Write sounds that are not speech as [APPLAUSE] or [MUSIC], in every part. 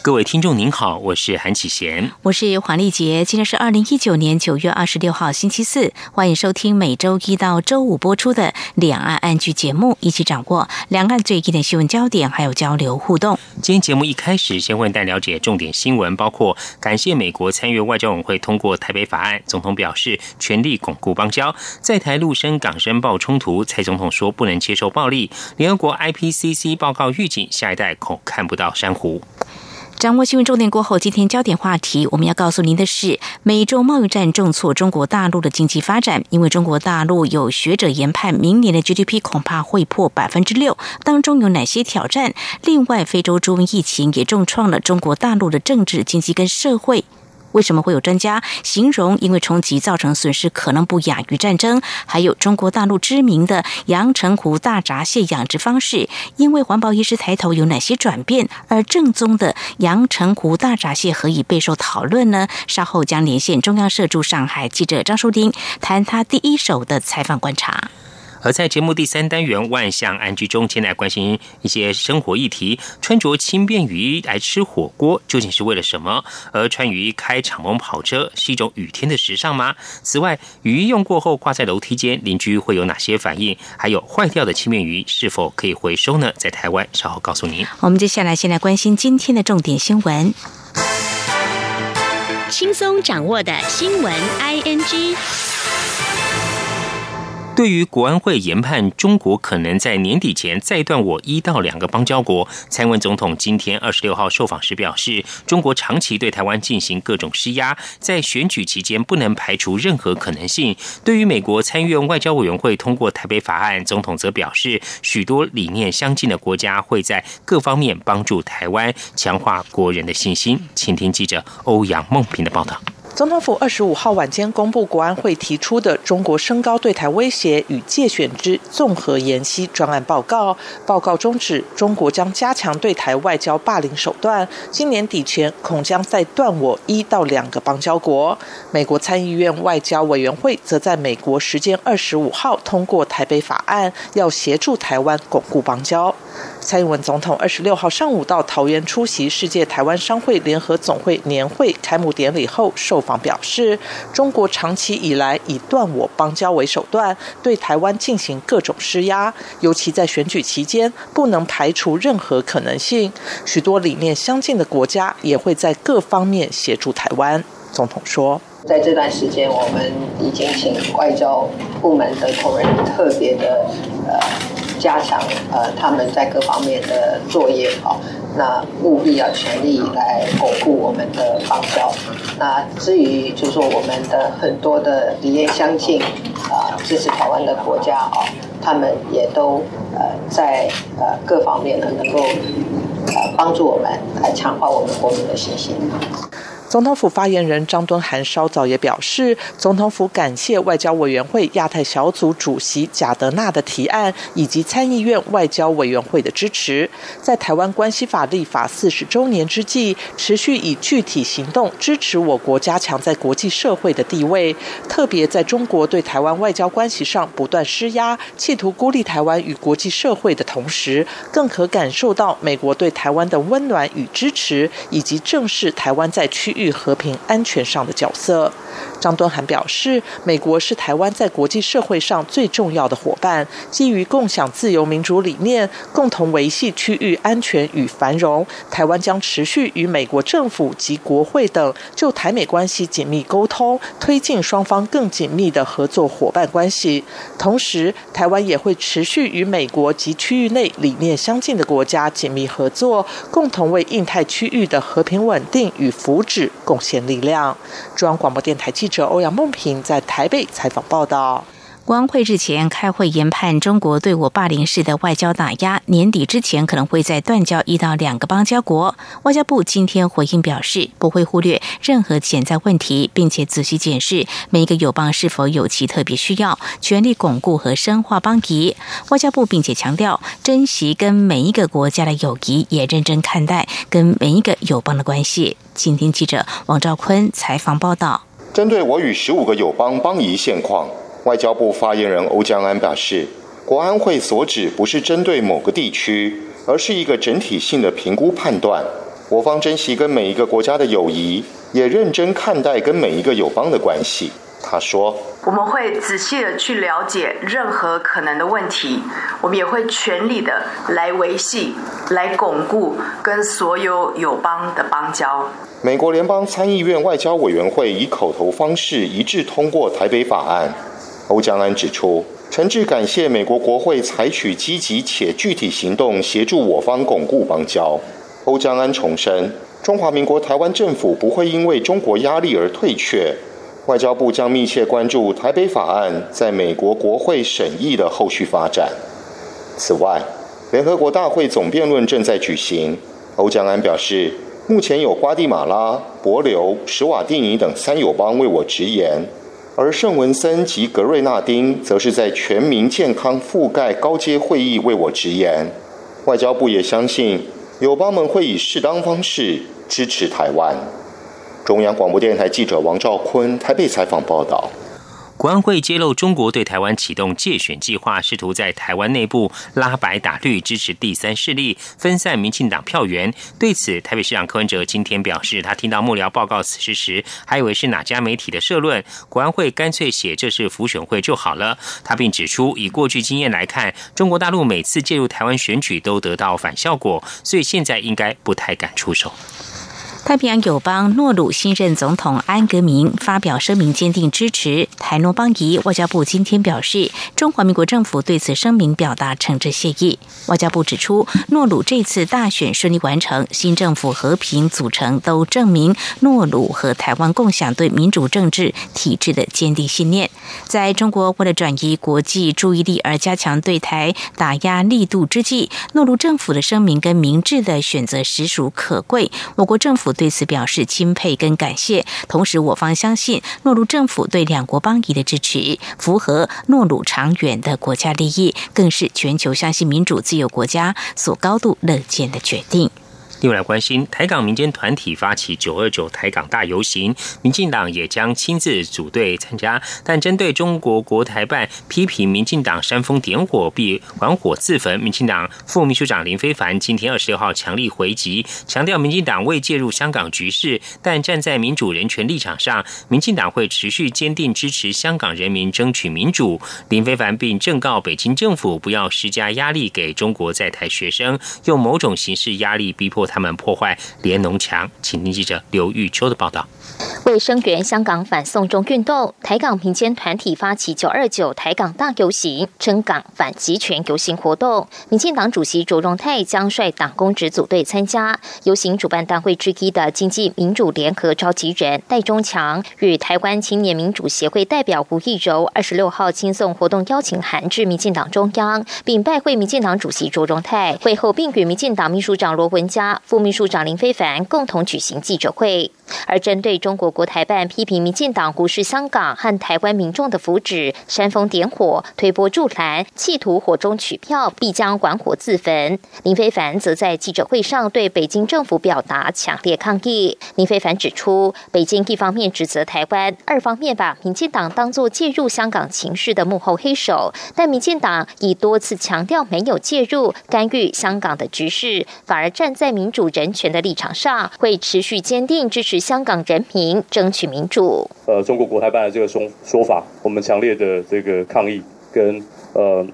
各位听众您好，我是韩启贤，我是黄丽杰。今天是二零一九年九月二十六号星期四，欢迎收听每周一到周五播出的两岸安居节目，一起掌握两岸最近的新闻焦点，还有交流互动。今天节目一开始，先为大家了解重点新闻，包括感谢美国参与外交委员会通过台北法案，总统表示全力巩固邦交，在台陆生港生爆冲突，蔡总统说不能接受暴力。联合国 IPCC 报告预警，下一代恐看不到珊瑚。掌握新闻重点过后，今天焦点话题我们要告诉您的是：美洲贸易战重挫中国大陆的经济发展，因为中国大陆有学者研判，明年的 GDP 恐怕会破百分之六。当中有哪些挑战？另外，非洲猪瘟疫情也重创了中国大陆的政治、经济跟社会。为什么会有专家形容，因为冲击造成损失可能不亚于战争？还有中国大陆知名的阳澄湖大闸蟹养殖方式，因为环保意识抬头有哪些转变？而正宗的阳澄湖大闸蟹何以备受讨论呢？稍后将连线中央社驻上海记者张淑丁，谈他第一手的采访观察。而在节目第三单元万象安居中，现在关心一些生活议题。穿着轻便雨衣来吃火锅，究竟是为了什么？而穿雨衣开敞篷跑车是一种雨天的时尚吗？此外，雨衣用过后挂在楼梯间，邻居会有哪些反应？还有坏掉的轻便雨衣是否可以回收呢？在台湾，稍后告诉您。我们接下来先来关心今天的重点新闻，轻松掌握的新闻 I N G。对于国安会研判中国可能在年底前再断我一到两个邦交国，蔡英文总统今天二十六号受访时表示，中国长期对台湾进行各种施压，在选举期间不能排除任何可能性。对于美国参议院外交委员会通过台北法案，总统则表示，许多理念相近的国家会在各方面帮助台湾，强化国人的信心。请听记者欧阳梦平的报道。总统府二十五号晚间公布国安会提出的中国升高对台威胁与借选之综合研析专案报告。报告中指，中国将加强对台外交霸凌手段，今年底前恐将再断我一到两个邦交国。美国参议院外交委员会则在美国时间二十五号通过台北法案，要协助台湾巩固邦交。蔡英文总统二十六号上午到桃园出席世界台湾商会联合总会年会开幕典礼后，受访表示，中国长期以来以断我邦交为手段，对台湾进行各种施压，尤其在选举期间，不能排除任何可能性。许多理念相近的国家也会在各方面协助台湾。总统说，在这段时间，我们已经请外交部门的同仁特别的呃。加强呃他们在各方面的作业啊，那务必要全力来巩固我们的邦交。那至于就是说我们的很多的理念相近啊，支持台湾的国家啊，他们也都呃在呃各方面呢能够呃帮助我们来强化我们国民的信心。总统府发言人张敦涵稍早也表示，总统府感谢外交委员会亚太小组主席贾德纳的提案，以及参议院外交委员会的支持，在台湾关系法立法四十周年之际，持续以具体行动支持我国加强在国际社会的地位，特别在中国对台湾外交关系上不断施压，企图孤立台湾与国际社会的同时，更可感受到美国对台湾的温暖与支持，以及正视台湾在区。与和平安全上的角色，张敦涵表示，美国是台湾在国际社会上最重要的伙伴，基于共享自由民主理念，共同维系区域安全与繁荣。台湾将持续与美国政府及国会等就台美关系紧密沟通，推进双方更紧密的合作伙伴关系。同时，台湾也会持续与美国及区域内理念相近的国家紧密合作，共同为印太区域的和平稳定与福祉。贡献力量。中央广播电台记者欧阳梦平在台北采访报道。国安会日前开会研判中国对我霸凌式的外交打压，年底之前可能会在断交一到两个邦交国。外交部今天回应表示，不会忽略任何潜在问题，并且仔细检视每一个友邦是否有其特别需要，全力巩固和深化邦谊。外交部并且强调，珍惜跟每一个国家的友谊，也认真看待跟每一个友邦的关系。今天记者王兆坤采访报道，针对我与十五个友邦邦谊现况。外交部发言人欧江安表示，国安会所指不是针对某个地区，而是一个整体性的评估判断。我方珍惜跟每一个国家的友谊，也认真看待跟每一个友邦的关系。他说：“我们会仔细的去了解任何可能的问题，我们也会全力的来维系、来巩固跟所有友邦的邦交。”美国联邦参议院外交委员会以口头方式一致通过台北法案。欧江安指出，诚挚感谢美国国会采取积极且具体行动，协助我方巩固邦交。欧江安重申，中华民国台湾政府不会因为中国压力而退却，外交部将密切关注台北法案在美国国会审议的后续发展。此外，联合国大会总辩论正在举行，欧江安表示，目前有瓜地马拉、博留、史瓦蒂尼等三友邦为我直言。而圣文森及格瑞纳丁则是在全民健康覆盖高阶会议为我直言，外交部也相信友邦们会以适当方式支持台湾。中央广播电台记者王兆坤台北采访报道。国安会揭露，中国对台湾启动借选计划，试图在台湾内部拉白打绿，支持第三势力，分散民进党票源。对此，台北市长柯文哲今天表示，他听到幕僚报告此事时，还以为是哪家媒体的社论，国安会干脆写这是浮选会就好了。他并指出，以过去经验来看，中国大陆每次介入台湾选举都得到反效果，所以现在应该不太敢出手。太平洋友邦诺鲁新任总统安格明发表声明，坚定支持台诺邦谊。外交部今天表示，中华民国政府对此声明表达诚挚谢意。外交部指出，诺鲁这次大选顺利完成，新政府和平组成，都证明诺鲁和台湾共享对民主政治体制的坚定信念。在中国为了转移国际注意力而加强对台打压力度之际，诺鲁政府的声明跟明智的选择实属可贵。我国政府。对此表示钦佩跟感谢，同时我方相信诺鲁政府对两国邦谊的支持，符合诺鲁长远的国家利益，更是全球相信民主自由国家所高度乐见的决定。另外关心，台港民间团体发起九二九台港大游行，民进党也将亲自组队参加。但针对中国国台办批评民进党煽风点火，必玩火自焚，民进党副秘书长林非凡今天二十六号强力回击，强调民进党未介入香港局势，但站在民主人权立场上，民进党会持续坚定支持香港人民争取民主。林非凡并正告北京政府不要施加压力给中国在台学生，用某种形式压力逼迫。他们破坏连农墙，请听记者刘玉秋的报道。为声援香港反送中运动，台港民间团体发起“九二九台港大游行”，称港反集权游行活动。民进党主席卓荣泰将率党公职组队参加。游行主办单位之一的经济民主联合召集人戴中强与台湾青年民主协会代表吴义柔，二十六号亲送活动邀请函至民进党中央，并拜会民进党主席卓荣泰。会后，并与民进党秘书长罗文嘉、副秘书长林非凡共同举行记者会。而针对中国国台办批评民进党无视香港和台湾民众的福祉，煽风点火、推波助澜，企图火中取票，必将玩火自焚。林非凡则在记者会上对北京政府表达强烈抗议。林非凡指出，北京一方面指责台湾，二方面把民进党当作介入香港情势的幕后黑手，但民进党已多次强调没有介入干预香港的局势，反而站在民主人权的立场上，会持续坚定支持。香港人民争取民主。呃，中国国台办的这个说说法，我们强烈的这个抗议跟呃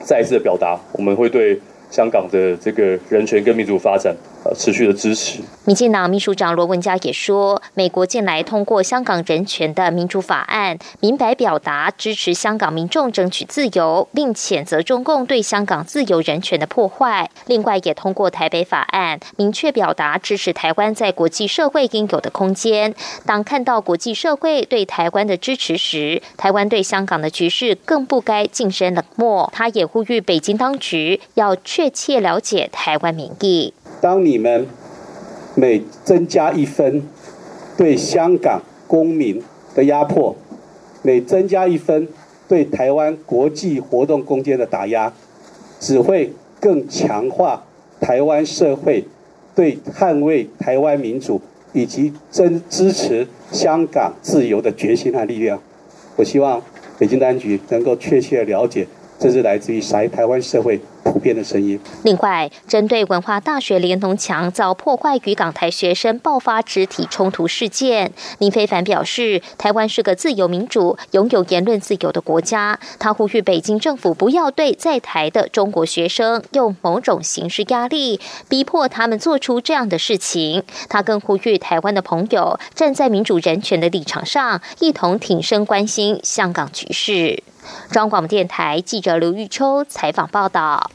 再一次的表达，我们会对香港的这个人权跟民主发展呃持续的支持。民进党秘书长罗文嘉也说，美国近来通过香港人权的民主法案，明白表达支持香港民众争取自由，并谴责中共对香港自由人权的破坏。另外，也通过台北法案，明确表达支持台湾在国际社会应有的空间。当看到国际社会对台湾的支持时，台湾对香港的局势更不该晋升冷漠。他也呼吁北京当局要确切了解台湾民意。当你们。每增加一分对香港公民的压迫，每增加一分对台湾国际活动空间的打压，只会更强化台湾社会对捍卫台湾民主以及真支持香港自由的决心和力量。我希望北京当局能够确切了解，这是来自于台台湾社会。普遍的声音。另外，针对文化大学连农墙遭破坏与港台学生爆发肢体冲突事件，林非凡表示，台湾是个自由民主、拥有言论自由的国家。他呼吁北京政府不要对在台的中国学生用某种形式压力，逼迫他们做出这样的事情。他更呼吁台湾的朋友站在民主人权的立场上，一同挺身关心香港局势。中广电台记者刘玉秋采访报道。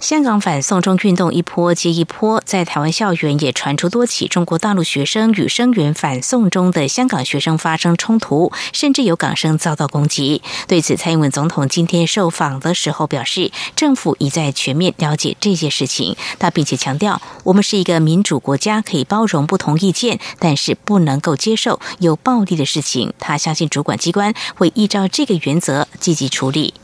香港反送中运动一波接一波，在台湾校园也传出多起中国大陆学生与声援反送中的香港学生发生冲突，甚至有港生遭到攻击。对此，蔡英文总统今天受访的时候表示，政府已在全面了解这些事情。他并且强调，我们是一个民主国家，可以包容不同意见，但是不能够接受有暴力的事情。他相信主管机关会依照这个原则积极处理。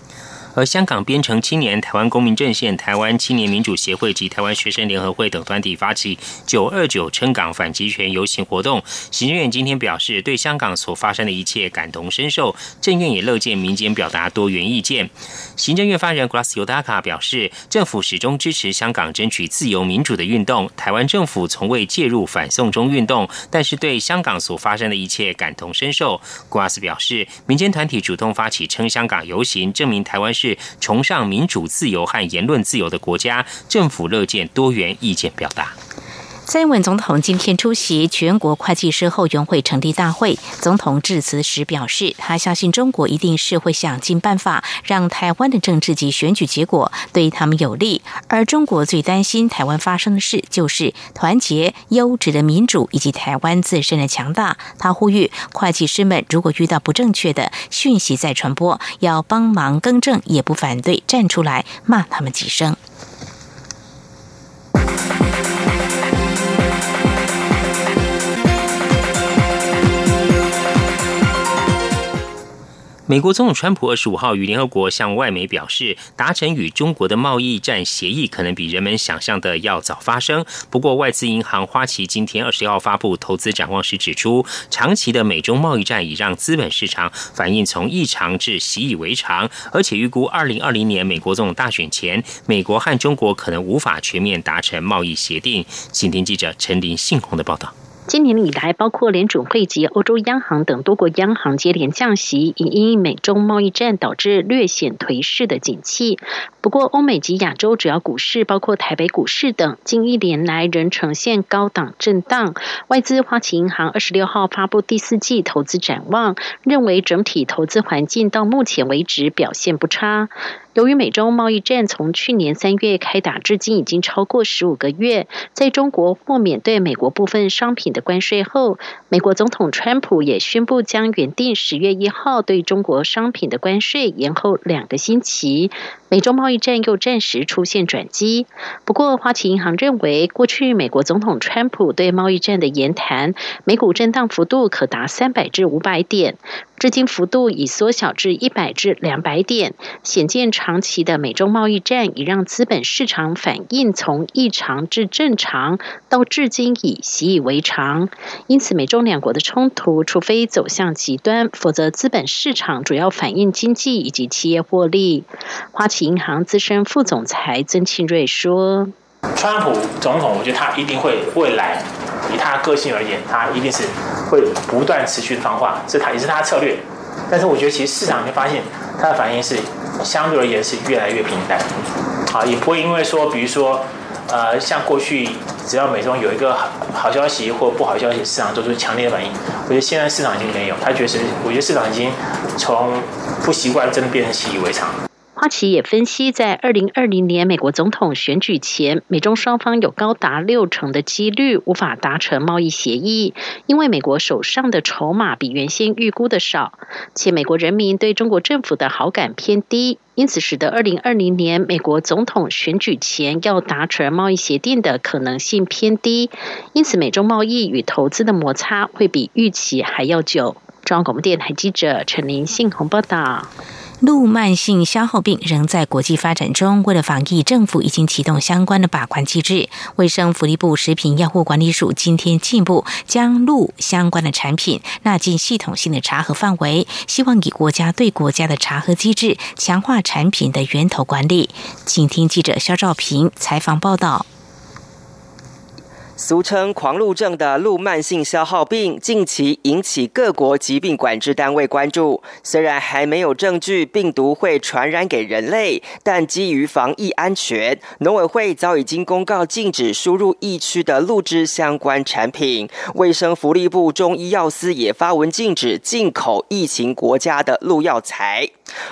而香港编程青年、台湾公民阵线、台湾青年民主协会及台湾学生联合会等团体发起“九二九撑港反集权”游行活动。行政院今天表示，对香港所发生的一切感同身受，政院也乐见民间表达多元意见。行政院发言人 Grass Yodaka 表示，政府始终支持香港争取自由民主的运动，台湾政府从未介入反送中运动，但是对香港所发生的一切感同身受。Grass 表示，民间团体主动发起撑香港游行，证明台湾。是崇尚民主、自由和言论自由的国家，政府乐见多元意见表达。蔡英文总统今天出席全国会计师后援会成立大会，总统致辞时表示，他相信中国一定是会想尽办法让台湾的政治及选举结果对他们有利，而中国最担心台湾发生的事就是团结、优质的民主以及台湾自身的强大。他呼吁会计师们，如果遇到不正确的讯息在传播，要帮忙更正，也不反对站出来骂他们几声。美国总统川普二十五号与联合国向外媒表示，达成与中国的贸易战协议可能比人们想象的要早发生。不过，外资银行花旗今天二十号发布投资展望时指出，长期的美中贸易战已让资本市场反应从异常至习以为常，而且预估二零二零年美国总统大选前，美国和中国可能无法全面达成贸易协定。请听记者陈林信宏的报道。今年以来，包括联准会及欧洲央行等多国央行接连降息，以因美中贸易战导致略显颓势的景气。不过，欧美及亚洲主要股市，包括台北股市等，近一年来仍呈现高档震荡。外资花旗银行二十六号发布第四季投资展望，认为整体投资环境到目前为止表现不差。由于美中贸易战从去年三月开打至今已经超过十五个月，在中国豁免对美国部分商品的关税后，美国总统川普也宣布将原定十月一号对中国商品的关税延后两个星期。美中贸易战又暂时出现转机。不过，花旗银行认为，过去美国总统川普对贸易战的言谈，美股震荡幅度可达三百至五百点。至今幅度已缩小至一百至两百点，显见长期的美中贸易战已让资本市场反应从异常至正常，到至今已习以为常。因此，美中两国的冲突，除非走向极端，否则资本市场主要反映经济以及企业获利。花旗银行资深副总裁曾庆瑞说：“川普总统，我觉得他一定会未来。”以他个性而言，他一定是会不断持续的放话，这他也是他的策略。但是我觉得，其实市场会发现他的反应是相对而言是越来越平淡，啊，也不会因为说，比如说，呃，像过去只要美中有一个好消息或不好消息，市场做出强烈的反应。我觉得现在市场已经没有，他觉得，我觉得市场已经从不习惯真的变成习以为常。花旗也分析，在二零二零年美国总统选举前，美中双方有高达六成的几率无法达成贸易协议，因为美国手上的筹码比原先预估的少，且美国人民对中国政府的好感偏低，因此使得二零二零年美国总统选举前要达成贸易协定的可能性偏低，因此美中贸易与投资的摩擦会比预期还要久。中央广播电台记者陈林信鸿报道。路慢性消耗病仍在国际发展中。为了防疫，政府已经启动相关的把关机制。卫生福利部食品药物管理署今天进一步将鹿相关的产品纳进系统性的查核范围，希望以国家对国家的查核机制，强化产品的源头管理。请听记者肖兆平采访报道。俗称狂鹿症的鹿慢性消耗病，近期引起各国疾病管制单位关注。虽然还没有证据病毒会传染给人类，但基于防疫安全，农委会早已经公告禁止输入疫区的鹿只相关产品。卫生福利部中医药司也发文禁止进口疫情国家的鹿药材。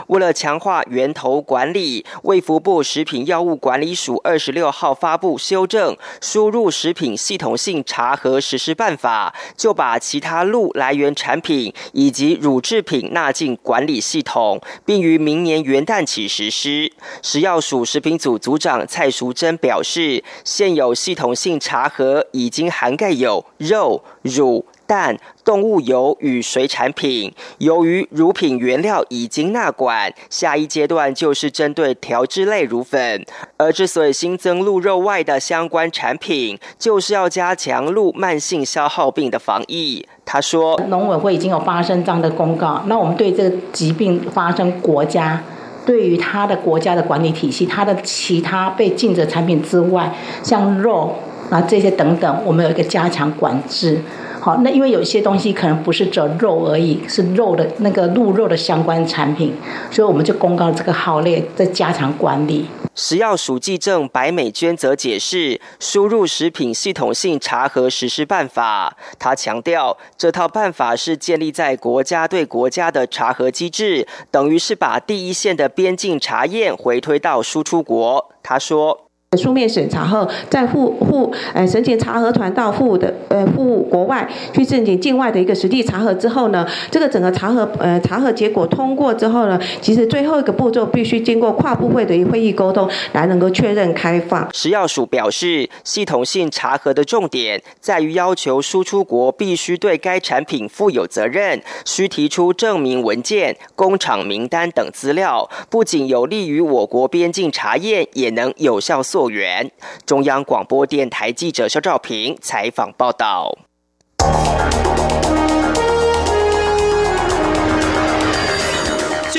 为了强化源头管理，卫福部食品药物管理署二十六号发布修正输入食品系统性查核实施办法，就把其他鹿来源产品以及乳制品纳进管理系统，并于明年元旦起实施。食药署食品组组长蔡淑珍表示，现有系统性查核已经涵盖有肉、乳。蛋、动物油与水产品，由于乳品原料已经纳管，下一阶段就是针对调制类乳粉。而之所以新增鹿肉外的相关产品，就是要加强鹿慢性消耗病的防疫。他说，农委会已经有发生这样的公告，那我们对这个疾病发生国家对于他的国家的管理体系，它的其他被禁止产品之外，像肉啊这些等等，我们有一个加强管制。好，那因为有一些东西可能不是只肉而已，是肉的那个鹿肉的相关产品，所以我们就公告这个号列，在加强管理。食药署记证白美娟则解释输入食品系统性查核实施办法，他强调这套办法是建立在国家对国家的查核机制，等于是把第一线的边境查验回推到输出国。他说。书面审查后，在赴赴呃申请查核团到赴的呃赴国外去申请境外的一个实地查核之后呢，这个整个查核呃查核结果通过之后呢，其实最后一个步骤必须经过跨部会的会议沟通，来能够确认开放。食药署表示，系统性查核的重点在于要求输出国必须对该产品负有责任，需提出证明文件、工厂名单等资料，不仅有利于我国边境查验，也能有效溯。员中央广播电台记者肖兆平采访报道。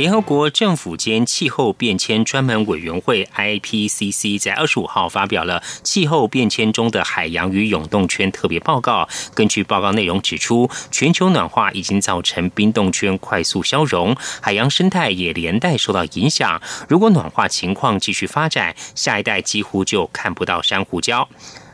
联合国政府间气候变迁专门委员会 （IPCC） 在二十五号发表了气候变迁中的海洋与永冻圈特别报告。根据报告内容指出，全球暖化已经造成冰冻圈快速消融，海洋生态也连带受到影响。如果暖化情况继续发展，下一代几乎就看不到珊瑚礁。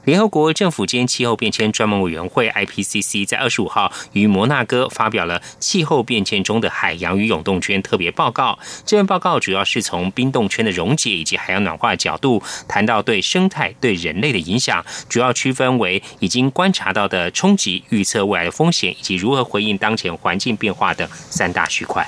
联合国政府间气候变迁专门委员会 （IPCC） 在二十五号于摩纳哥发表了气候变迁中的海洋与永冻圈特别报告。这份报告主要是从冰冻圈的溶解以及海洋暖化的角度，谈到对生态、对人类的影响，主要区分为已经观察到的冲击、预测未来的风险以及如何回应当前环境变化的三大区块。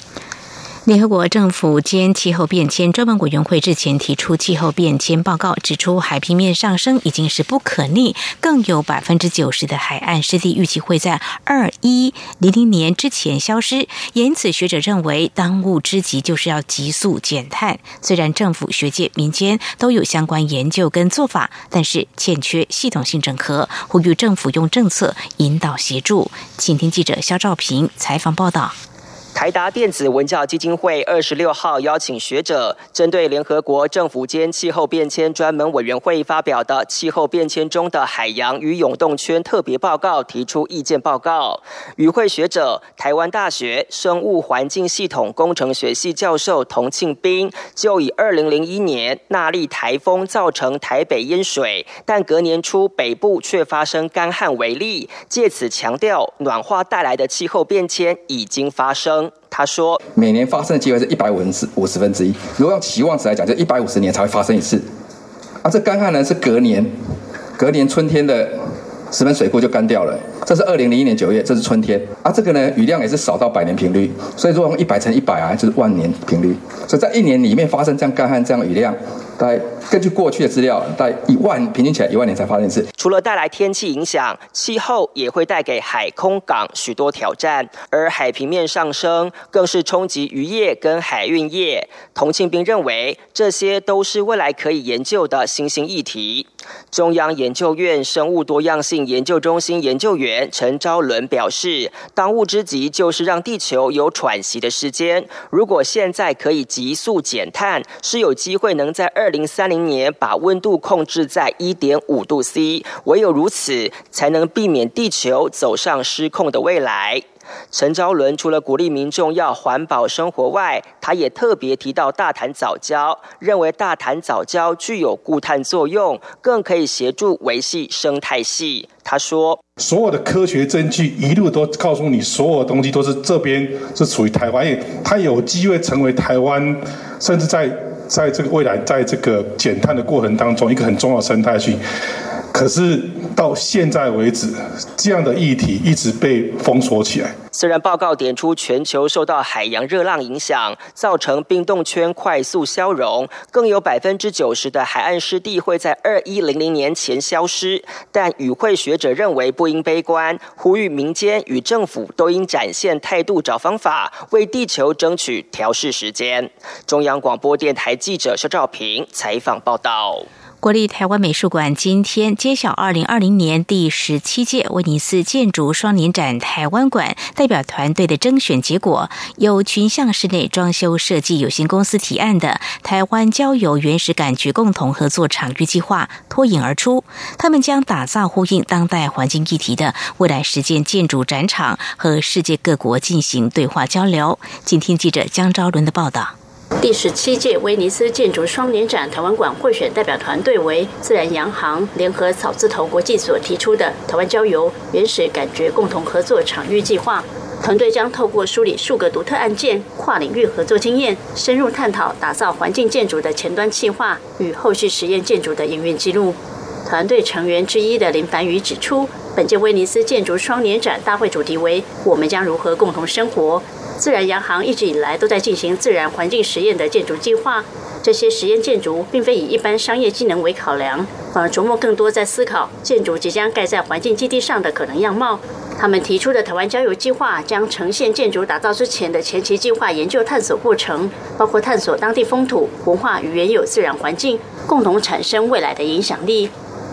联合国政府间气候变迁专门委员会日前提出气候变迁报告，指出海平面上升已经是不可逆，更有百分之九十的海岸湿地预计会在二一零零年之前消失。因此，学者认为当务之急就是要急速减碳。虽然政府、学界、民间都有相关研究跟做法，但是欠缺系统性整合，呼吁政府用政策引导协助。请听记者肖兆平采访报道。台达电子文教基金会二十六号邀请学者，针对联合国政府间气候变迁专门委员会发表的《气候变迁中的海洋与永动圈特别报告》提出意见报告。与会学者台湾大学生物环境系统工程学系教授童庆斌，就以二零零一年纳利台风造成台北淹水，但隔年初北部却发生干旱为例，借此强调暖化带来的气候变迁已经发生。他说：“每年发生的机会是一百五十五十分之一。如果用期望值来讲，就一百五十年才会发生一次。啊，这干旱呢是隔年，隔年春天的石门水库就干掉了。这是二零零一年九月，这是春天。啊，这个呢雨量也是少到百年频率。所以说用一百乘一百啊，就是万年频率。所以在一年里面发生这样干旱、这样雨量，大概。”根据过去的资料，在一万平均起来一万年才发生一次。除了带来天气影响，气候也会带给海空港许多挑战，而海平面上升更是冲击渔业跟海运业。童庆斌认为，这些都是未来可以研究的新兴议题。中央研究院生物多样性研究中心研究员陈昭伦表示，当务之急就是让地球有喘息的时间。如果现在可以急速减碳，是有机会能在二零三零。年把温度控制在一点五度 C，唯有如此，才能避免地球走上失控的未来。陈昭伦除了鼓励民众要环保生活外，他也特别提到大潭藻礁，认为大潭藻礁具有固碳作用，更可以协助维系生态系。他说：“所有的科学证据一路都告诉你，所有东西都是这边是属于台湾，它有机会成为台湾，甚至在。”在这个未来，在这个减碳的过程当中，一个很重要的生态系。可是到现在为止，这样的议题一直被封锁起来。虽然报告点出全球受到海洋热浪影响，造成冰冻圈快速消融，更有百分之九十的海岸湿地会在二一零零年前消失，但与会学者认为不应悲观，呼吁民间与政府都应展现态度，找方法为地球争取调试时间。中央广播电台记者肖兆平采访报道。国立台湾美术馆今天揭晓二零二零年第十七届威尼斯建筑双年展台湾馆代表团队的征选结果，由群像室内装修设计有限公司提案的台湾郊游原始感觉共同合作场域计划脱颖而出。他们将打造呼应当代环境议题的未来实践建筑展场，和世界各国进行对话交流。请听记者江昭伦的报道。第十七届威尼斯建筑双年展台湾馆会选代表团队为自然洋行联合草字头国际所提出的台湾郊游原始感觉共同合作场域计划。团队将透过梳理数个独特案件、跨领域合作经验，深入探讨打造环境建筑的前端计划与后续实验建筑的营运记录。团队成员之一的林凡宇指出，本届威尼斯建筑双年展大会主题为“我们将如何共同生活”。自然洋行一直以来都在进行自然环境实验的建筑计划，这些实验建筑并非以一般商业机能为考量，反而琢磨更多在思考建筑即将盖在环境基地上的可能样貌。他们提出的台湾郊游计划将呈现建筑打造之前的前期计划研究探索过程，包括探索当地风土文化与原有自然环境，共同产生未来的影响力。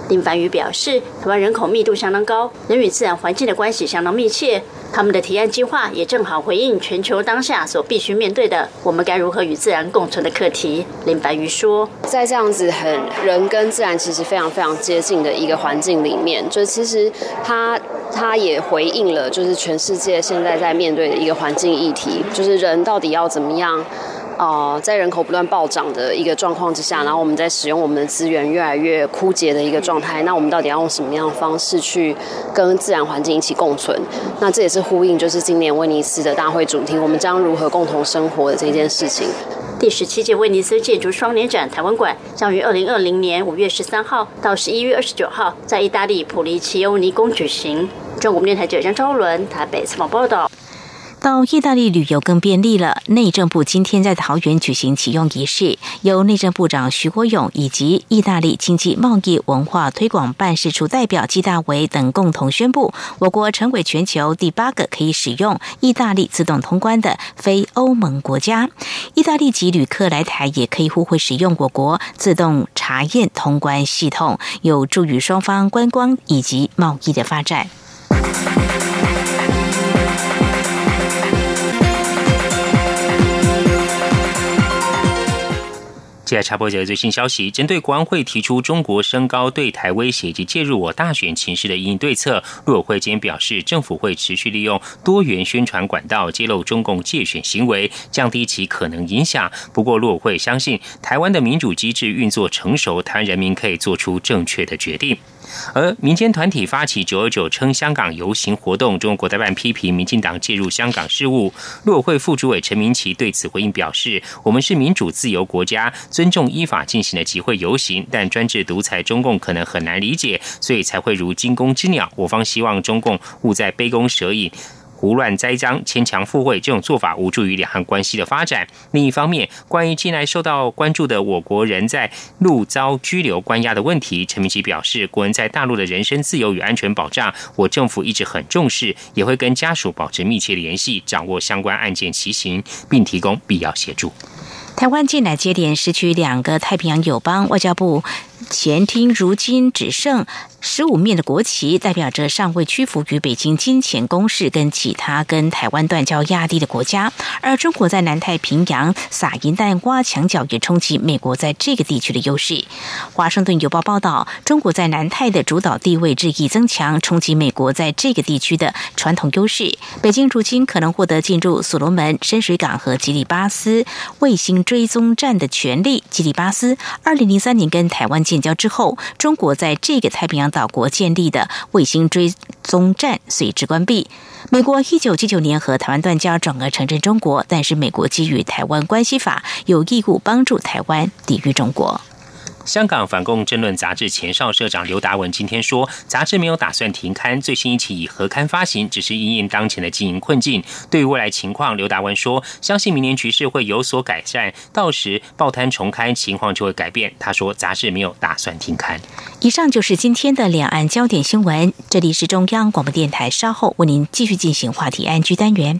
林凡宇表示，台湾人口密度相当高，人与自然环境的关系相当密切。他们的提案计划也正好回应全球当下所必须面对的“我们该如何与自然共存”的课题。林白瑜说：“在这样子很人跟自然其实非常非常接近的一个环境里面，就其实他他也回应了，就是全世界现在在面对的一个环境议题，就是人到底要怎么样。”呃，在人口不断暴涨的一个状况之下，然后我们在使用我们的资源越来越枯竭的一个状态，那我们到底要用什么样的方式去跟自然环境一起共存？那这也是呼应，就是今年威尼斯的大会主题，我们将如何共同生活的这件事情。第十七届威尼斯建筑双年展台湾馆将于二零二零年五月十三号到十一月二十九号在意大利普利奇欧尼宫举行。中国电台记者张昭伦台北采访报道。到意大利旅游更便利了。内政部今天在桃园举行启用仪式，由内政部长徐国勇以及意大利经济贸易文化推广办事处代表纪大为等共同宣布，我国成为全球第八个可以使用意大利自动通关的非欧盟国家。意大利籍旅客来台也可以互惠使用我国自动查验通关系统，有助于双方观光以及贸易的发展。接下插播一则最新消息：针对国安会提出中国升高对台威胁以及介入我大选情势的应对策，陆委会今天表示，政府会持续利用多元宣传管道揭露中共借选行为，降低其可能影响。不过，陆委会相信台湾的民主机制运作成熟，台湾人民可以做出正确的决定。而民间团体发起九九九称香港游行活动，中国台办批评民进党介入香港事务。陆委会副主委陈明奇对此回应表示：“我们是民主自由国家，尊重依法进行的集会游行，但专制独裁中共可能很难理解，所以才会如惊弓之鸟。我方希望中共勿再杯弓蛇影。”胡乱栽赃、牵强附会，这种做法无助于两岸关系的发展。另一方面，关于近来受到关注的我国人在陆遭拘留关押的问题，陈明奇表示，国人在大陆的人身自由与安全保障，我政府一直很重视，也会跟家属保持密切联系，掌握相关案件情形，并提供必要协助。台湾近来接连失去两个太平洋友邦，外交部前厅如今只剩。十五面的国旗代表着尚未屈服于北京金钱攻势跟其他跟台湾断交压力的国家，而中国在南太平洋撒银弹挖墙脚，也冲击美国在这个地区的优势。华盛顿邮报报道，中国在南太的主导地位日益增强，冲击美国在这个地区的传统优势。北京如今可能获得进入所罗门、深水港和吉里巴斯卫星追踪站的权利。吉里巴斯二零零三年跟台湾建建交之后，中国在这个太平洋。岛国建立的卫星追踪站随之关闭。美国一九七九年和台湾断交，转而承认中国，但是美国基于《台湾关系法》有义务帮助台湾抵御中国。香港反共政论杂志前少社长刘达文今天说，杂志没有打算停刊，最新一期以合刊发行，只是因应当前的经营困境。对于未来情况，刘达文说，相信明年局势会有所改善，到时报摊重开情况就会改变。他说，杂志没有打算停刊。以上就是今天的两岸焦点新闻，这里是中央广播电台，稍后为您继续进行话题安居单元。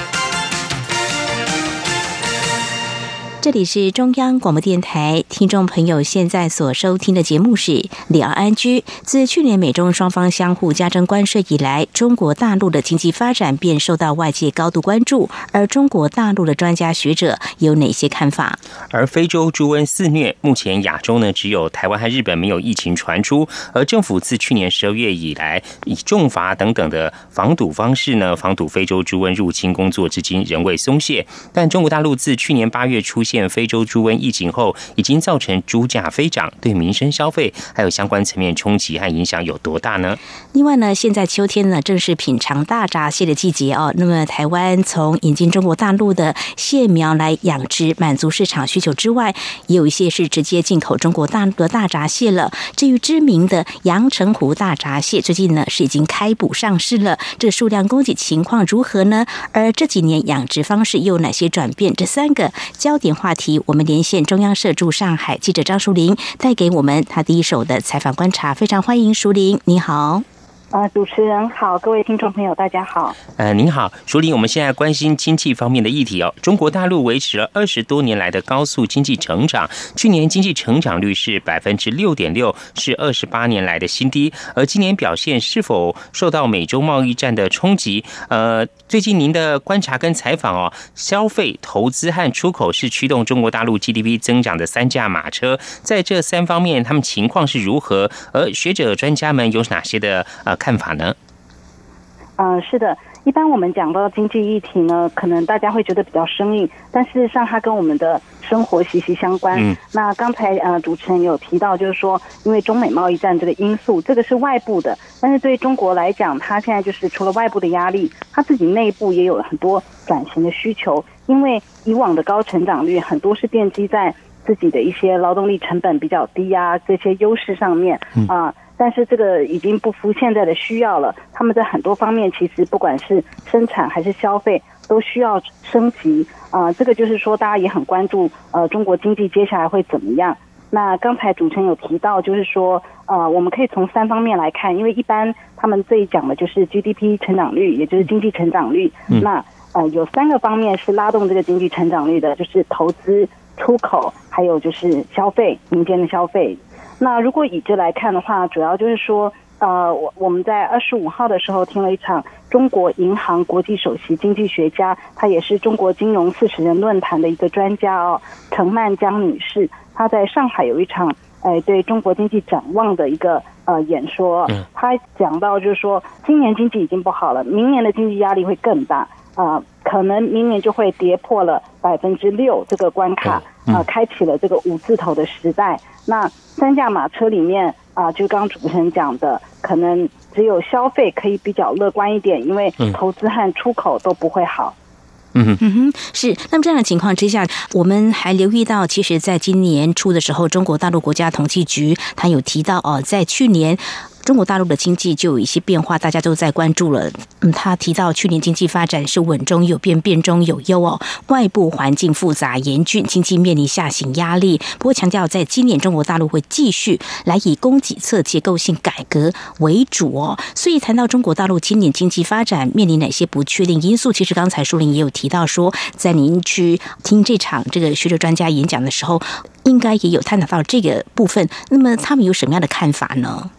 这里是中央广播电台，听众朋友现在所收听的节目是《聊安居》。自去年美中双方相互加征关税以来，中国大陆的经济发展便受到外界高度关注。而中国大陆的专家学者有哪些看法？而非洲猪瘟肆虐，目前亚洲呢只有台湾和日本没有疫情传出。而政府自去年十二月以来，以重罚等等的防堵方式呢，防堵非洲猪瘟入侵工作至今仍未松懈。但中国大陆自去年八月出现非洲猪瘟疫情后，已经造成猪价飞涨，对民生消费还有相关层面冲击和影响有多大呢？另外呢，现在秋天呢正是品尝大闸蟹的季节哦。那么台湾从引进中国大陆的蟹苗来养殖，满足市场需求之外，也有一些是直接进口中国大陆的大闸蟹了。至于知名的阳澄湖大闸蟹，最近呢是已经开捕上市了，这数量供给情况如何呢？而这几年养殖方式又有哪些转变？这三个焦点话题，我们连线中央社驻上海记者张淑玲，带给我们他第一手的采访观察。非常欢迎淑玲，你好。啊，主持人好，各位听众朋友，大家好。呃，您好，淑玲，我们现在关心经济方面的议题哦。中国大陆维持了二十多年来的高速经济成长，去年经济成长率是百分之六点六，是二十八年来的新低。而今年表现是否受到美洲贸易战的冲击？呃，最近您的观察跟采访哦，消费、投资和出口是驱动中国大陆 GDP 增长的三驾马车，在这三方面，他们情况是如何？而学者专家们有哪些的呃？看法呢？嗯，是的，一般我们讲到经济议题呢，可能大家会觉得比较生硬，但事实上它跟我们的生活息息相关。嗯，那刚才呃主持人有提到，就是说因为中美贸易战这个因素，这个是外部的，但是对中国来讲，它现在就是除了外部的压力，它自己内部也有很多转型的需求。因为以往的高成长率很多是奠基在自己的一些劳动力成本比较低啊这些优势上面啊。但是这个已经不符现在的需要了。他们在很多方面，其实不管是生产还是消费，都需要升级啊。这个就是说，大家也很关注呃，中国经济接下来会怎么样。那刚才主持人有提到，就是说呃，我们可以从三方面来看，因为一般他们最讲的就是 GDP 成长率，也就是经济成长率。那呃，有三个方面是拉动这个经济成长率的，就是投资、出口，还有就是消费，民间的消费。那如果以这来看的话，主要就是说，呃，我我们在二十五号的时候听了一场中国银行国际首席经济学家，她也是中国金融四十人论坛的一个专家哦，陈曼江女士，她在上海有一场，哎，对中国经济展望的一个呃演说，她讲到就是说，今年经济已经不好了，明年的经济压力会更大啊，可能明年就会跌破了百分之六这个关卡。啊，开启了这个五字头的时代。那三驾马车里面啊，就刚主持人讲的，可能只有消费可以比较乐观一点，因为投资和出口都不会好。嗯哼，嗯哼，是。那么这样的情况之下，我们还留意到，其实在今年初的时候，中国大陆国家统计局它有提到哦，在去年。中国大陆的经济就有一些变化，大家都在关注了。嗯，他提到去年经济发展是稳中有变，变中有优哦。外部环境复杂严峻，经济面临下行压力。不过强调，在今年中国大陆会继续来以供给侧结构性改革为主哦。所以谈到中国大陆今年经济发展面临哪些不确定因素，其实刚才舒林也有提到说，在您去听这场这个学者专家演讲的时候，应该也有探讨到这个部分。那么他们有什么样的看法呢？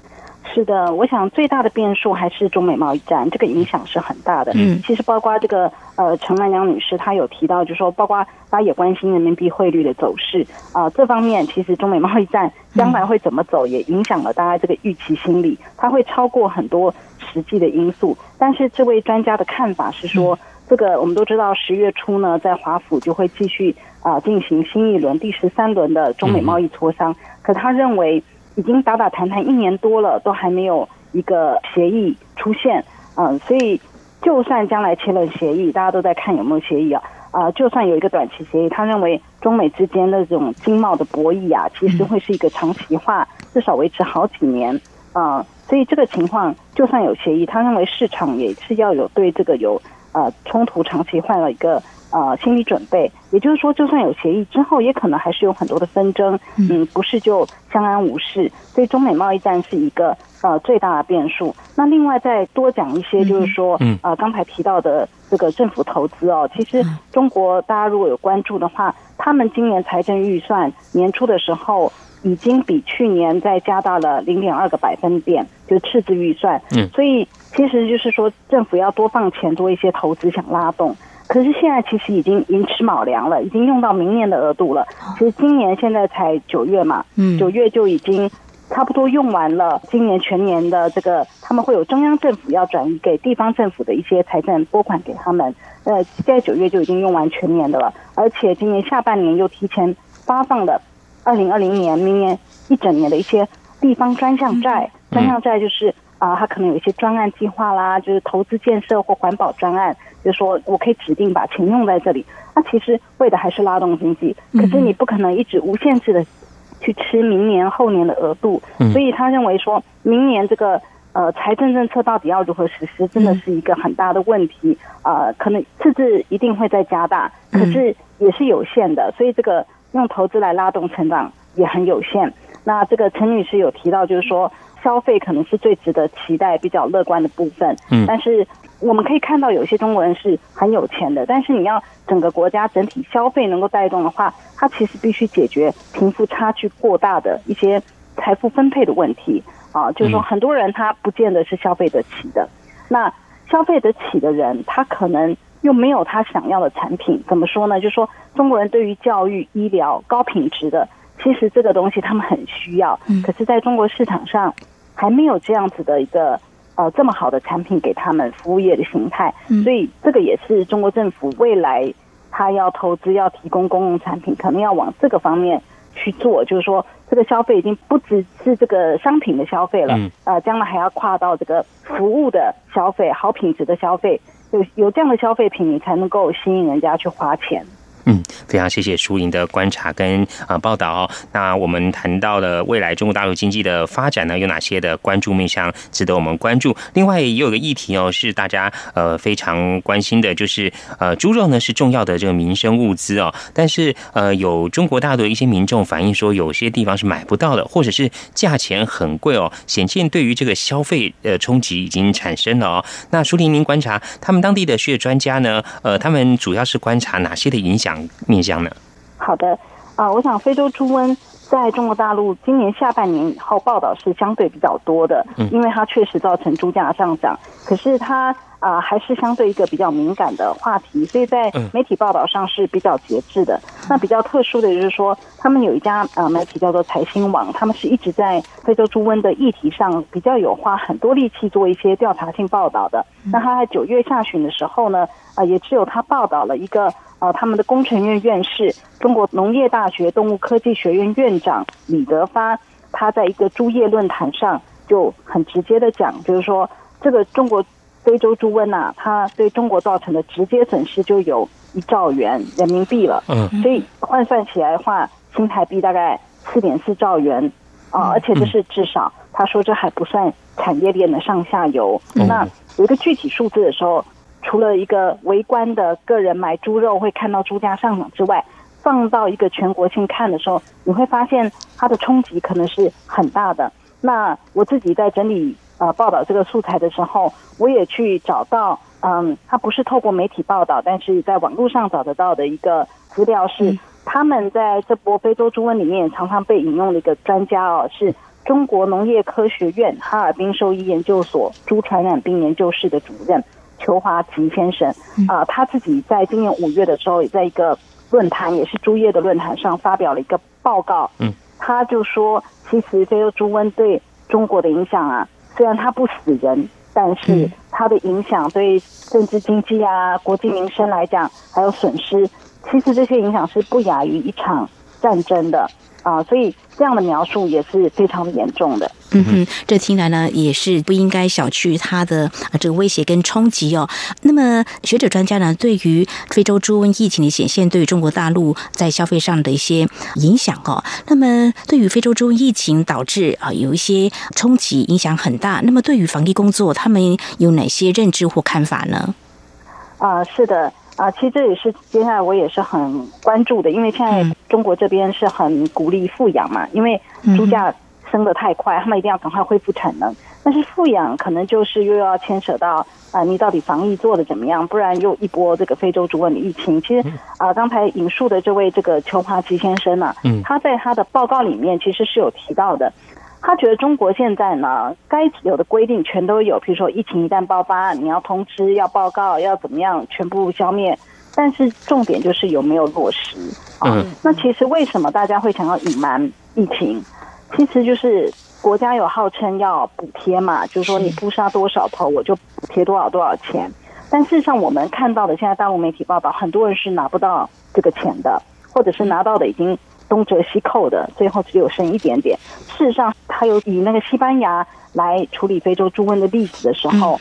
是的，我想最大的变数还是中美贸易战，这个影响是很大的。嗯，其实包括这个呃陈兰良女士，她有提到，就是说包括她也关心人民币汇率的走势啊，这方面其实中美贸易战将来会怎么走，也影响了大家这个预期心理，它会超过很多实际的因素。但是这位专家的看法是说，这个我们都知道，十月初呢，在华府就会继续啊进行新一轮第十三轮的中美贸易磋商，可他认为。已经打打谈谈一年多了，都还没有一个协议出现，嗯，所以就算将来签了协议，大家都在看有没有协议啊，啊，就算有一个短期协议，他认为中美之间的这种经贸的博弈啊，其实会是一个长期化，至少维持好几年，啊，所以这个情况就算有协议，他认为市场也是要有对这个有呃冲突长期换了一个呃心理准备。也就是说，就算有协议之后，也可能还是有很多的纷争，嗯，不是就相安无事。所以中美贸易战是一个呃最大的变数。那另外再多讲一些，就是说，呃，刚才提到的这个政府投资哦，其实中国大家如果有关注的话，他们今年财政预算年初的时候已经比去年再加大了零点二个百分点，就是赤字预算。嗯，所以其实就是说，政府要多放钱，多一些投资，想拉动。可是现在其实已经寅吃卯粮了，已经用到明年的额度了。其实今年现在才九月嘛，嗯九月就已经差不多用完了。今年全年的这个，他们会有中央政府要转移给地方政府的一些财政拨款给他们。呃，在九月就已经用完全年的了，而且今年下半年又提前发放了二零二零年明年一整年的一些地方专项债。专项债就是啊，它可能有一些专案计划啦，就是投资建设或环保专案。就说我可以指定把钱用在这里，那其实为的还是拉动经济。可是你不可能一直无限制的去吃明年后年的额度，所以他认为说明年这个呃财政政策到底要如何实施，真的是一个很大的问题。呃，可能赤字一定会再加大，可是也是有限的，所以这个用投资来拉动成长也很有限。那这个陈女士有提到，就是说消费可能是最值得期待、比较乐观的部分。嗯，但是。我们可以看到，有些中国人是很有钱的，但是你要整个国家整体消费能够带动的话，它其实必须解决贫富差距过大的一些财富分配的问题啊。就是说，很多人他不见得是消费得起的，那消费得起的人，他可能又没有他想要的产品。怎么说呢？就是说，中国人对于教育、医疗高品质的，其实这个东西他们很需要，可是在中国市场上还没有这样子的一个。呃，这么好的产品给他们服务业的形态，所以这个也是中国政府未来他要投资要提供公共产品，可能要往这个方面去做。就是说，这个消费已经不只是这个商品的消费了，呃，将来还要跨到这个服务的消费，好品质的消费，有有这样的消费品，你才能够吸引人家去花钱。嗯，非常谢谢淑莹的观察跟呃报道哦。那我们谈到了未来中国大陆经济的发展呢，有哪些的关注面向值得我们关注？另外也有个议题哦，是大家呃非常关心的，就是呃猪肉呢是重要的这个民生物资哦，但是呃有中国大陆的一些民众反映说，有些地方是买不到的，或者是价钱很贵哦，显见对于这个消费呃冲击已经产生了哦。那淑玲，您观察他们当地的学专家呢，呃，他们主要是观察哪些的影响？面向呢？好的啊，我想非洲猪瘟在中国大陆今年下半年以后报道是相对比较多的，因为它确实造成猪价上涨，可是它。啊，还是相对一个比较敏感的话题，所以在媒体报道上是比较节制的。那比较特殊的就是说，他们有一家呃媒体叫做财新网，他们是一直在非洲猪瘟的议题上比较有花很多力气做一些调查性报道的。那他在九月下旬的时候呢，啊，也只有他报道了一个呃他们的工程院院士、中国农业大学动物科技学院院长李德发，他在一个猪业论坛上就很直接的讲，就是说这个中国。非洲猪瘟呐，它对中国造成的直接损失就有一兆元人民币了。嗯，所以换算起来的话，新台币大概四点四兆元啊，而且这是至少。他说这还不算产业链的上下游。那有一个具体数字的时候，除了一个围观的个人买猪肉会看到猪价上涨之外，放到一个全国性看的时候，你会发现它的冲击可能是很大的。那我自己在整理。呃，报道这个素材的时候，我也去找到，嗯，他不是透过媒体报道，但是在网络上找得到的一个资料是，他们在这波非洲猪瘟里面常常被引用的一个专家哦，是中国农业科学院哈尔滨兽医研究所猪传染病研究室的主任裘华吉先生。啊，他自己在今年五月的时候，也在一个论坛，也是猪业的论坛上发表了一个报告，嗯，他就说，其实非洲猪瘟对中国的影响啊。虽然它不死人，但是它的影响对政治经济啊、国际民生来讲，还有损失，其实这些影响是不亚于一场战争的啊，所以这样的描述也是非常严重的。嗯哼，这听来呢也是不应该小觑它的这个威胁跟冲击哦。那么学者专家呢，对于非洲猪瘟疫情的显现，对于中国大陆在消费上的一些影响哦，那么对于非洲猪瘟疫情导致啊有一些冲击影响很大，那么对于防疫工作，他们有哪些认知或看法呢？啊，是的，啊，其实这也是接下来我也是很关注的，因为现在中国这边是很鼓励富养嘛，因为猪价升得太快，他们一定要赶快恢复产能。但是富养可能就是又要牵扯到啊，你到底防疫做的怎么样？不然又一波这个非洲猪瘟的疫情。其实啊，刚才引述的这位这个邱华基先生呢，他在他的报告里面其实是有提到的。他觉得中国现在呢，该有的规定全都有，比如说疫情一旦爆发，你要通知、要报告、要怎么样，全部消灭。但是重点就是有没有落实啊？那其实为什么大家会想要隐瞒疫情？其实就是国家有号称要补贴嘛，就是说你不杀多少头，我就补贴多少多少钱。但事实上，我们看到的现在大陆媒体报道，很多人是拿不到这个钱的，或者是拿到的已经。东折西扣的，最后只有剩一点点。事实上，他有以那个西班牙来处理非洲猪瘟的例子的时候，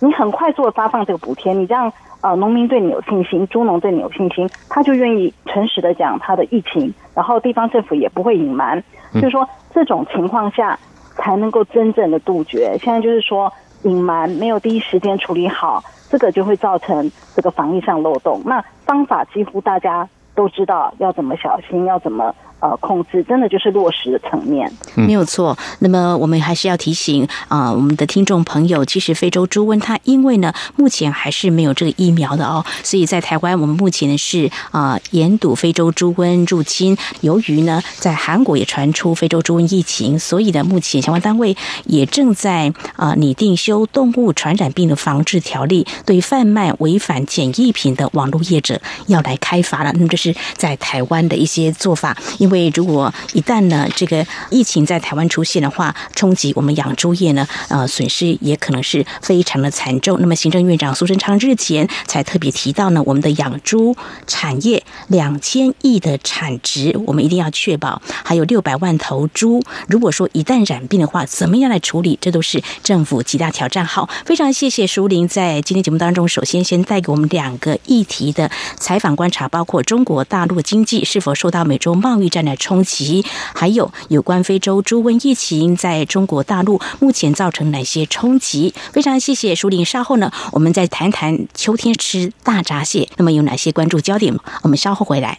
你很快速的发放这个补贴，你这样呃，农民对你有信心，猪农对你有信心，他就愿意诚实的讲他的疫情，然后地方政府也不会隐瞒，就是说这种情况下才能够真正的杜绝。现在就是说隐瞒没有第一时间处理好，这个就会造成这个防疫上漏洞。那方法几乎大家。都知道要怎么小心，要怎么。呃，控制真的就是落实的层面，没有错。那么我们还是要提醒啊，我们的听众朋友，其实非洲猪瘟它因为呢，目前还是没有这个疫苗的哦，所以在台湾我们目前是啊严堵非洲猪瘟入侵。由于呢在韩国也传出非洲猪瘟疫情，所以呢目前相关单位也正在啊拟定修动物传染病的防治条例，对贩卖违反检疫品的网络业者要来开罚了。那么这是在台湾的一些做法，因因为如果一旦呢这个疫情在台湾出现的话，冲击我们养猪业呢，呃，损失也可能是非常的惨重。那么行政院长苏贞昌日前才特别提到呢，我们的养猪产业两千亿的产值，我们一定要确保还有六百万头猪。如果说一旦染病的话，怎么样来处理？这都是政府极大挑战。好，非常谢谢淑玲在今天节目当中，首先先带给我们两个议题的采访观察，包括中国大陆经济是否受到美洲贸易战。来冲击，还有有关非洲猪瘟疫情在中国大陆目前造成哪些冲击？非常谢谢舒林。稍后呢，我们再谈谈秋天吃大闸蟹，那么有哪些关注焦点？我们稍后回来。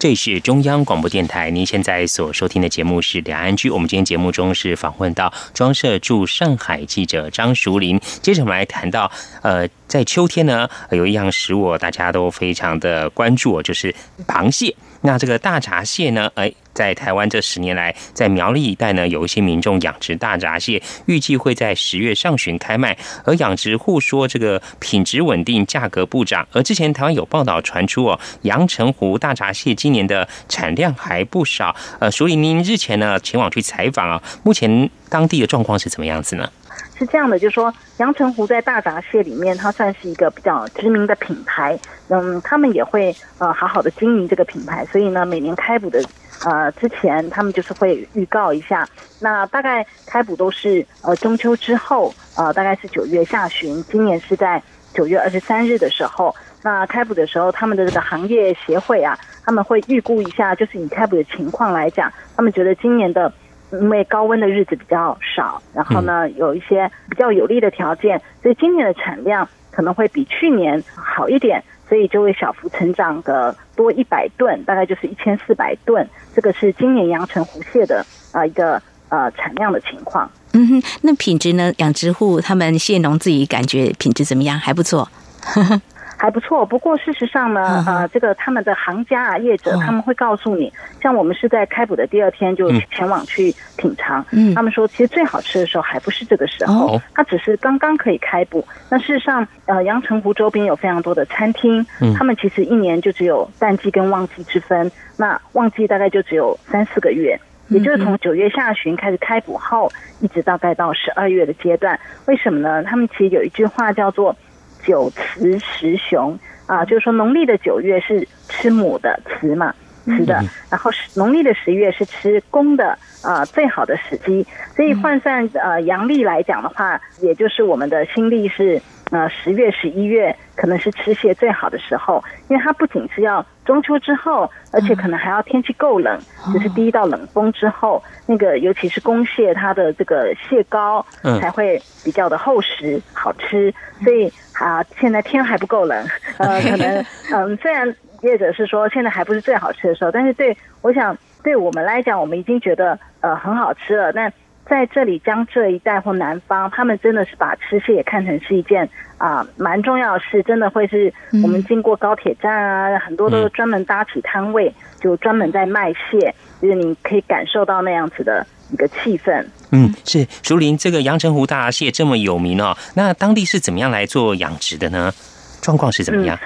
这里是中央广播电台，您现在所收听的节目是两岸居。我们今天节目中是访问到装设驻上海记者张淑玲。接着我们来谈到，呃，在秋天呢，有一样食物大家都非常的关注，就是螃蟹。那这个大闸蟹呢？哎，在台湾这十年来，在苗栗一带呢，有一些民众养殖大闸蟹，预计会在十月上旬开卖。而养殖户说，这个品质稳定，价格不涨。而之前台湾有报道传出哦，阳澄湖大闸蟹今年的产量还不少。呃，所以您日前呢前往去采访啊，目前当地的状况是怎么样子呢？是这样的，就是说阳澄湖在大闸蟹里面，它算是一个比较知名的品牌。嗯，他们也会呃好好的经营这个品牌，所以呢，每年开捕的呃之前，他们就是会预告一下。那大概开捕都是呃中秋之后，呃大概是九月下旬，今年是在九月二十三日的时候。那开捕的时候，他们的这个行业协会啊，他们会预估一下，就是以开捕的情况来讲，他们觉得今年的因为高温的日子比较少，然后呢有一些比较有利的条件，所以今年的产量可能会比去年好一点，所以就会小幅成长个多一百吨，大概就是一千四百吨。这个是今年阳澄湖蟹的啊一个呃产量的情况。嗯哼，那品质呢？养殖户他们蟹农自己感觉品质怎么样？还不错，还不错。不过事实上呢，呃，这个他们的行家啊、业者他们会告诉你，像我们是在开捕的第二天就前往去品尝，嗯，他们说其实最好吃的时候还不是这个时候，它只是刚刚可以开捕。那事实上，呃，阳澄湖周边有非常多的餐厅，嗯，他们其实一年就只有淡季跟旺季之分，那旺季大概就只有三四个月。也就是从九月下旬开始开捕后，一直大概到十二月的阶段。为什么呢？他们其实有一句话叫做“九雌十雄”啊，就是说农历的九月是吃母的雌嘛，雌的，然后农历的十月是吃公的啊，最好的时机。所以换算呃阳历来讲的话，也就是我们的新历是。呃，十月、十一月可能是吃蟹最好的时候，因为它不仅是要中秋之后，而且可能还要天气够冷，就是第一道冷风之后，那个尤其是公蟹，它的这个蟹膏才会比较的厚实好吃。所以啊，现在天还不够冷，呃，可能 [LAUGHS] 嗯，虽然业者是说现在还不是最好吃的时候，但是对我想对我们来讲，我们已经觉得呃很好吃了。那在这里，江浙一带或南方，他们真的是把吃蟹也看成是一件啊蛮重要的事，真的会是我们经过高铁站啊，很多都专门搭起摊位，就专门在卖蟹，就是你可以感受到那样子的一个气氛。嗯，是竹林这个阳澄湖大闸蟹这么有名哦，那当地是怎么样来做养殖的呢？状况是怎么样？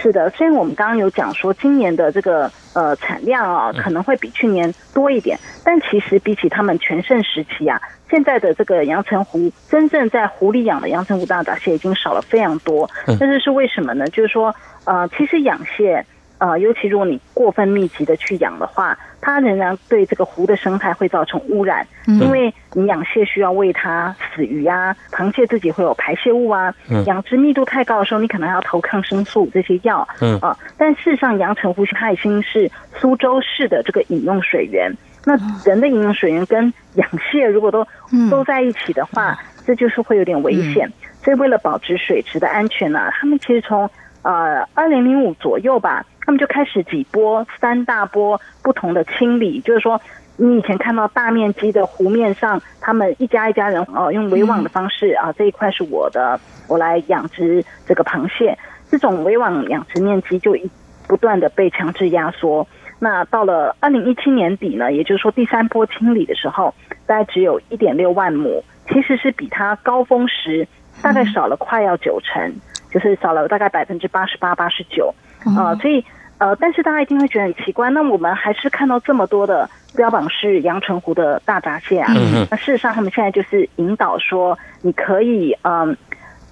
是的，虽然我们刚刚有讲说今年的这个呃产量啊可能会比去年多一点，但其实比起他们全盛时期啊，现在的这个阳澄湖真正在湖里养的阳澄湖大闸蟹已经少了非常多。但是是为什么呢？就是说呃，其实养蟹。呃，尤其如果你过分密集的去养的话，它仍然对这个湖的生态会造成污染，因为你养蟹需要喂它死鱼啊，螃蟹自己会有排泄物啊，养殖密度太高的时候，你可能要投抗生素这些药，嗯。啊，但事实上，阳澄湖它已经是苏州市的这个饮用水源，那人的饮用水源跟养蟹如果都都在一起的话，这就是会有点危险，所以为了保持水池的安全呢，他们其实从呃二零零五左右吧。他们就开始几波、三大波不同的清理，就是说，你以前看到大面积的湖面上，他们一家一家人哦，用围网的方式啊，这一块是我的，我来养殖这个螃蟹，这种围网养殖面积就一不断的被强制压缩。那到了二零一七年底呢，也就是说第三波清理的时候，大概只有一点六万亩，其实是比它高峰时大概少了快要九成，就是少了大概百分之八十八、八十九啊，所以。呃，但是大家一定会觉得很奇怪，那我们还是看到这么多的标榜是阳澄湖的大闸蟹啊。那事实上，他们现在就是引导说，你可以嗯，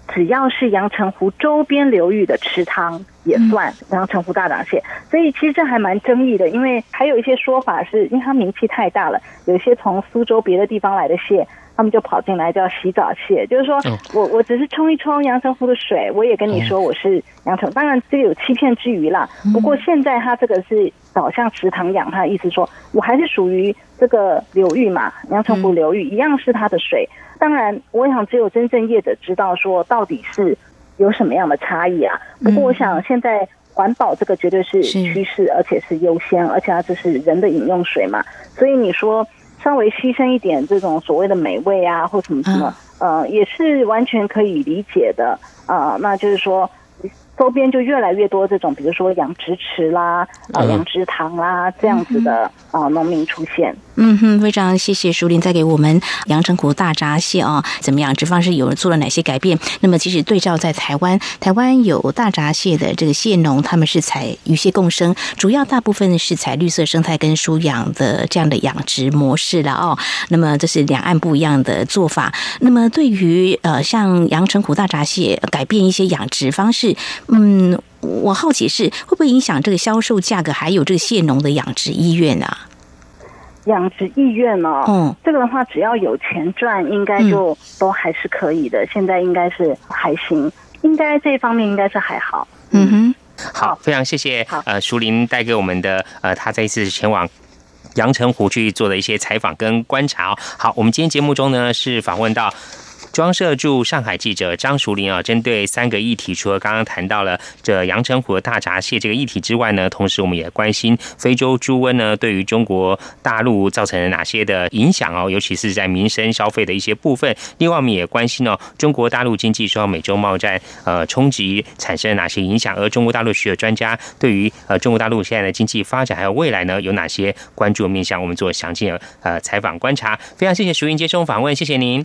只要是阳澄湖周边流域的池塘也算阳澄湖大闸蟹。所以其实这还蛮争议的，因为还有一些说法是因为它名气太大了，有些从苏州别的地方来的蟹。他们就跑进来叫洗澡蟹，就是说我我只是冲一冲阳澄湖的水，我也跟你说我是阳澄，当然这个有欺骗之余啦。不过现在它这个是导向池塘养，它的意思说我还是属于这个流域嘛，阳澄湖流域一样是它的水。当然，我想只有真正业者知道说到底是有什么样的差异啊。不过我想现在环保这个绝对是趋势，而且是优先，而且它这是人的饮用水嘛，所以你说。稍微牺牲一点这种所谓的美味啊，或什么什么，呃，也是完全可以理解的啊。那就是说。周边就越来越多这种，比如说养殖池啦、啊养殖塘啦这样子的啊农民出现。嗯哼，非常谢谢淑林再给我们阳澄湖大闸蟹啊，怎么养殖方式有人做了哪些改变？那么其实对照在台湾，台湾有大闸蟹的这个蟹农，他们是采鱼蟹共生，主要大部分是采绿色生态跟输养的这样的养殖模式了哦。那么这是两岸不一样的做法。那么对于呃像阳澄湖大闸蟹改变一些养殖方式。嗯，我好奇是会不会影响这个销售价格，还有这个蟹农的养殖意愿啊？养殖意愿呢？嗯，这个的话，只要有钱赚，应该就都还是可以的。现在应该是还行，应该这方面应该是还好。嗯哼，好，非常谢谢呃淑玲带给我们的呃，他这一次前往。阳澄湖去做的一些采访跟观察。好，我们今天节目中呢是访问到。装社驻上海记者张淑玲啊，针对三个议题，除了刚刚谈到了这阳澄湖的大闸蟹这个议题之外呢，同时我们也关心非洲猪瘟呢对于中国大陆造成了哪些的影响哦，尤其是在民生消费的一些部分。另外，我们也关心哦，中国大陆经济受到美洲贸易战呃冲击产生了哪些影响，而中国大陆学者专家对于呃中国大陆现在的经济发展还有未来呢有哪些关注面向，我们做详尽的呃采访观察。非常谢谢淑英接受访问，谢谢您。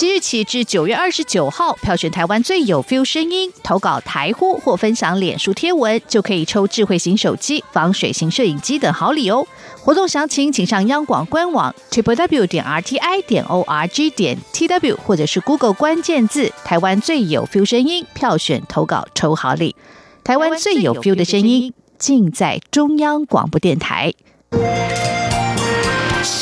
即日起至九月二十九号，票选台湾最有 feel 声音，投稿台呼或分享脸书贴文，就可以抽智慧型手机、防水型摄影机等好礼哦。活动详情请上央广官网 triple w 点 r t i 点 o r g 点 t w，或者是 Google 关键字“台湾最有 feel 声音”，票选投稿抽好礼。台湾最有 feel 的声音，尽在中央广播电台。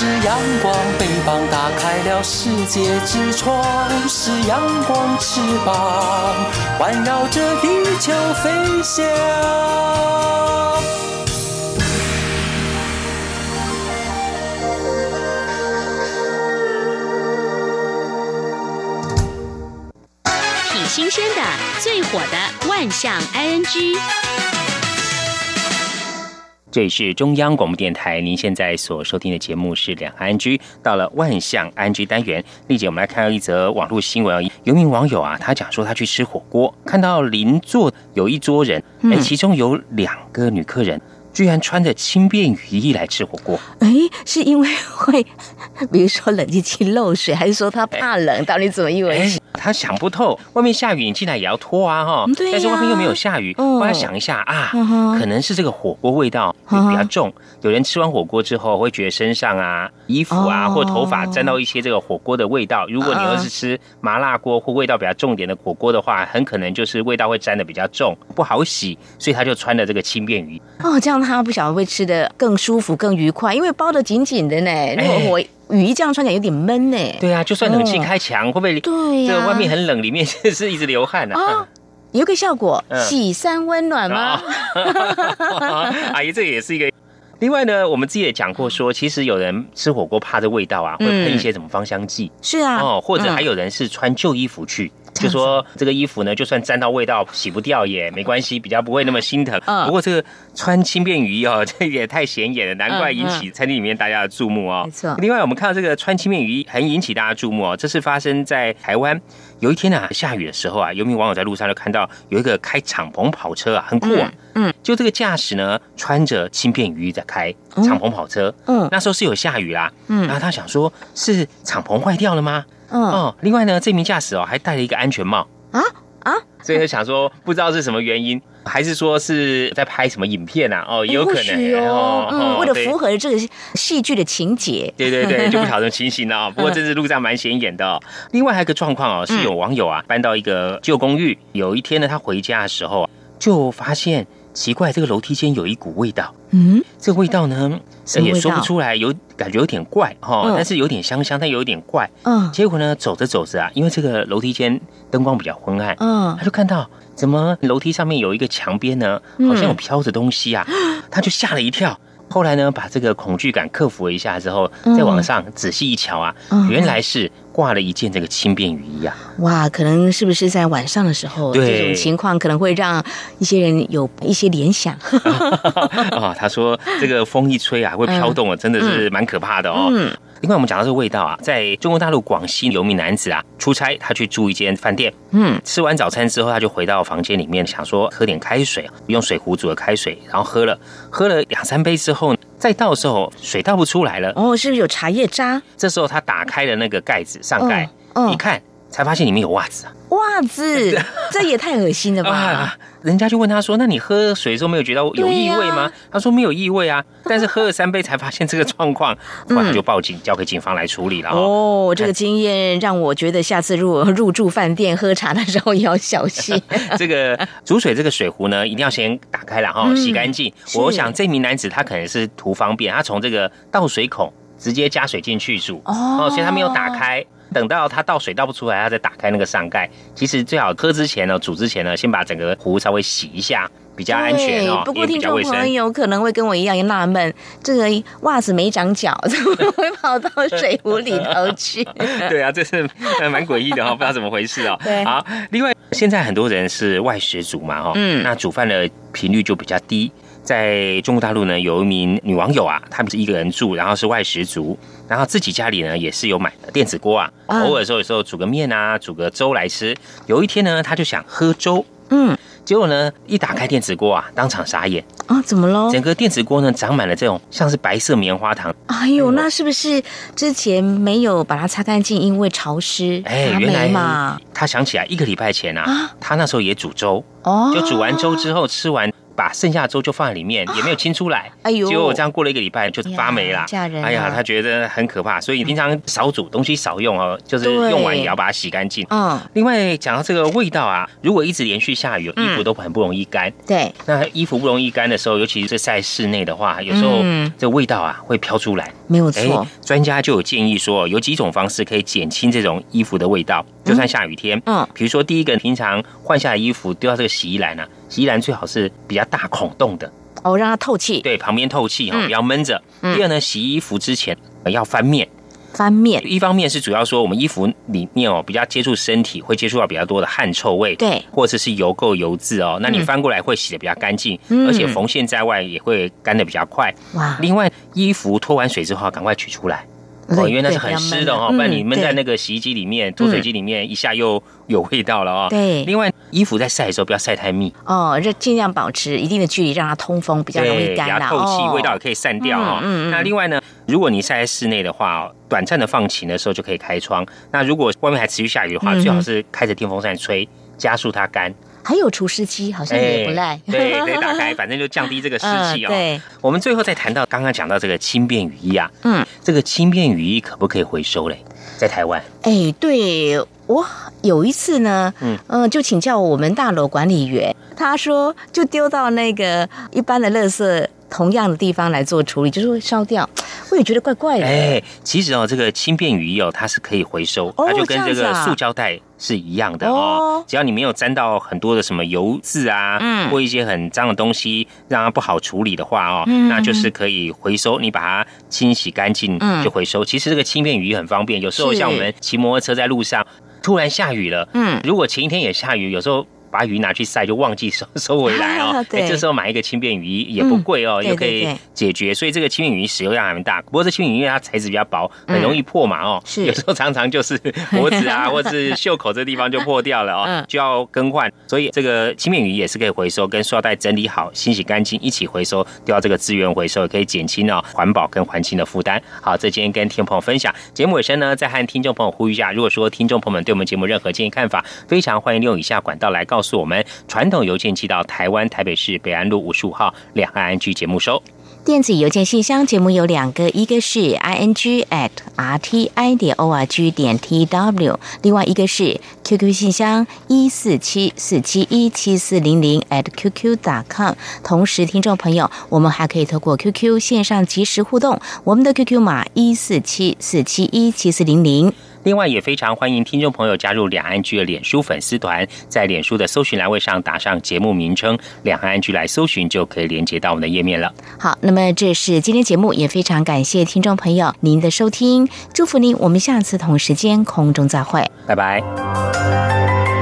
是阳光，翅膀打开了世界之窗；是阳光，翅膀环绕着地球飞翔。挺新鲜的，最火的万象 ING。这里是中央广播电台，您现在所收听的节目是两岸居。到了万象安居单元，丽姐，我们来看到一则网络新闻。有名网友啊，他讲说他去吃火锅，看到邻座有一桌人，哎，其中有两个女客人。居然穿着轻便雨衣来吃火锅？哎，是因为会，[LAUGHS] 比如说冷气机漏水，还是说他怕冷？到底怎么一回事？他想不透，外面下雨，你进来也要脱啊，哈。对但是外面又没有下雨，后来想一下啊，可能是这个火锅味道比较重。有人吃完火锅之后会觉得身上啊、衣服啊或头发沾到一些这个火锅的味道。如果你要是吃麻辣锅或味道比较重点的火锅的话，很可能就是味道会沾的比较重，不好洗。所以他就穿了这个轻便雨。哦，这样他不晓得会吃的更舒服、更愉快，因为包的紧紧的呢。如果我雨衣这样穿起来有点闷呢。对啊，就算冷气开强，会不会？对呀，外面很冷，里面是一直流汗呢。啊，有个效果，喜三温暖吗？[LAUGHS] 阿姨，这也是一个。另外呢，我们自己也讲过，说其实有人吃火锅怕这味道啊，会喷一些什么芳香剂。是啊，哦，或者还有人是穿旧衣服去。就说这个衣服呢，就算沾到味道，洗不掉也没关系，比较不会那么心疼。不过这个穿轻便雨衣哦，[LAUGHS] 这也太显眼了，难怪引起餐厅里面大家的注目哦。没错。另外，我们看到这个穿轻便雨衣很引起大家注目哦，这是发生在台湾。有一天啊，下雨的时候啊，有名网友在路上就看到有一个开敞篷跑车啊，很酷啊。嗯。就这个驾驶呢，穿着轻便雨衣在开敞篷跑车。嗯。那时候是有下雨啦。嗯。然后他想说，是敞篷坏掉了吗？嗯哦，另外呢，这名驾驶哦还戴了一个安全帽啊啊，[LAUGHS] 所以就想说不知道是什么原因，还是说是在拍什么影片啊？哦，有可能哦，嗯，为了符合这个戏剧的情节，对对对，就不晓得情形了啊。[LAUGHS] 不过这是路上蛮显眼的。另外还有一个状况哦，是有网友啊搬到一个旧公寓，有一天呢他回家的时候就发现。奇怪，这个楼梯间有一股味道。嗯，这个味道？呢，也说不出来，有感觉有点怪哈，但是有点香香，但有点怪。嗯，结果呢，走着走着啊，因为这个楼梯间灯光比较昏暗，嗯，他就看到怎么楼梯上面有一个墙边呢，好像有飘着东西啊，[GASPS] 他就吓了一跳。后来呢，把这个恐惧感克服了一下之后，再往上仔细一瞧啊，原来是挂了一件这个轻便雨衣啊。哇，可能是不是在晚上的时候，这种情况可能会让一些人有一些联想。啊，[LAUGHS] 他说这个风一吹啊，会飘动啊，真的是蛮可怕的哦。嗯另外，我们讲到这个味道啊，在中国大陆广西有名男子啊，出差他去住一间饭店，嗯，吃完早餐之后，他就回到房间里面，想说喝点开水，用水壶煮的开水，然后喝了，喝了两三杯之后，再倒的时候水倒不出来了，哦，是不是有茶叶渣？这时候他打开了那个盖子上盖，一看。才发现里面有袜子啊！袜子，[LAUGHS] 这也太恶心了吧！人家就问他说：“那你喝水的时候没有觉得有异味吗？”他说：“没有异味啊，[LAUGHS] 但是喝了三杯才发现这个状况，后来就报警，交给警方来处理了。”哦，这个经验让我觉得下次如果入住饭店喝茶的时候也要小心。[LAUGHS] 这个煮水这个水壶呢，一定要先打开然后，洗干净。我想这名男子他可能是图方便，他从这个倒水孔直接加水进去煮哦，所以他没有打开。等到它倒水倒不出来，它再打开那个上盖。其实最好喝之前呢，煮之前呢，先把整个壶稍微洗一下，比较安全哦。不过听众朋友可能会跟我一样纳闷，这个袜子没长脚，怎么会跑到水壶里头去？[LAUGHS] 对啊，这是蛮诡异的哈，不知道怎么回事哦。对好，另外现在很多人是外食族嘛哈，嗯，那煮饭的频率就比较低。在中国大陆呢，有一名女网友啊，她不是一个人住，然后是外食族，然后自己家里呢也是有买电子锅啊，偶尔时候有时候煮个面啊，煮个粥来吃。有一天呢，她就想喝粥，嗯，结果呢一打开电子锅啊，当场傻眼啊，怎么了？整个电子锅呢长满了这种像是白色棉花糖。哎呦，那是不是之前没有把它擦干净，因为潮湿？哎，原来嘛，他想起来一个礼拜前啊，他那时候也煮粥，哦，就煮完粥之后吃完。把剩下的粥就放在里面，也没有清出来。哎呦！结果我这样过了一个礼拜就发霉了。吓人！哎呀，他觉得很可怕，所以平常少煮东西少用哦，就是用完也要把它洗干净。嗯。另外讲到这个味道啊，如果一直连续下雨，衣服都很不容易干。对。那衣服不容易干的时候，尤其是在室内的话，有时候这味道啊会飘出来。没有错。专家就有建议说，有几种方式可以减轻这种衣服的味道，就算下雨天。嗯。比如说，第一个，平常换下的衣服丢到这个洗衣篮呢。洗衣篮最好是比较大孔洞的哦，让它透气。对，旁边透气哈，不要闷着。第二呢，洗衣服之前要翻面。翻面，一方面是主要说我们衣服里面哦，比较接触身体，会接触到比较多的汗臭味。对，或者是油垢油渍哦，那你翻过来会洗的比较干净，而且缝线在外也会干的比较快。哇！另外，衣服脱完水之后，赶快取出来。哦，因为那是很湿的哈，不然你闷在那个洗衣机里面、脱水机里面，一下又有味道了哦。对。另外，衣服在晒的时候不要晒太密哦，就尽量保持一定的距离，让它通风，比较容易干透气，味道也可以散掉哦。嗯嗯。那另外呢，如果你晒在室内的话，短暂的放晴的时候就可以开窗。那如果外面还持续下雨的话，最好是开着电风扇吹，加速它干。还有除湿机，好像也不赖。对，可以打开，反正就降低这个湿 [LAUGHS] 气哦。对，我们最后再谈到刚刚讲到这个轻便雨衣啊，嗯，这个轻便雨衣可不可以回收嘞？在台湾？哎，对我有一次呢，嗯嗯，就请教我们大楼管理员，他说就丢到那个一般的垃圾。同样的地方来做处理，就是会烧掉，我也觉得怪怪的。哎，其实哦，这个轻便雨衣哦，它是可以回收，它就跟这个塑胶袋是一样的哦。只要你没有沾到很多的什么油渍啊，嗯，或一些很脏的东西，让它不好处理的话哦，那就是可以回收。你把它清洗干净就回收。其实这个轻便雨衣很方便，有时候像我们骑摩托车在路上，突然下雨了，嗯，如果前一天也下雨，有时候。把雨拿去晒就忘记收 [LAUGHS] 收回来哦，哎，这时候买一个轻便雨衣也不贵哦，又可以解决，所以这个轻便雨衣使用量还蛮大。不过这轻便雨衣它材质比较薄，很容易破嘛哦，是有时候常常就是 [LAUGHS] 脖子啊 [LAUGHS] 或是袖口这地方就破掉了哦，就要更换。所以这个轻便雨衣也是可以回收，跟塑料袋整理好、清洗干净一起回收，丢到这个资源回收，也可以减轻哦环保跟环境的负担。好，这今天跟听众朋友分享节目尾声呢，再和听众朋友呼吁一下，如果说听众朋友们对我们节目任何建议看法，非常欢迎利用以下管道来告。告诉我们，传统邮件寄到台湾台北市北安路五十五号两岸安居节目收。电子邮件信箱节目有两个，一个是 i n g at r t i 点 o r g 点 t w，另外一个是 QQ 信箱一四七四七一七四零零 at q q com。同时，听众朋友，我们还可以透过 QQ 线上即时互动，我们的 QQ 码一四七四七一七四零零。另外，也非常欢迎听众朋友加入两岸剧的脸书粉丝团，在脸书的搜寻栏位上打上节目名称“两岸剧”来搜寻，就可以连接到我们的页面了。好，那么这是今天节目，也非常感谢听众朋友您的收听，祝福您，我们下次同时间空中再会，拜拜。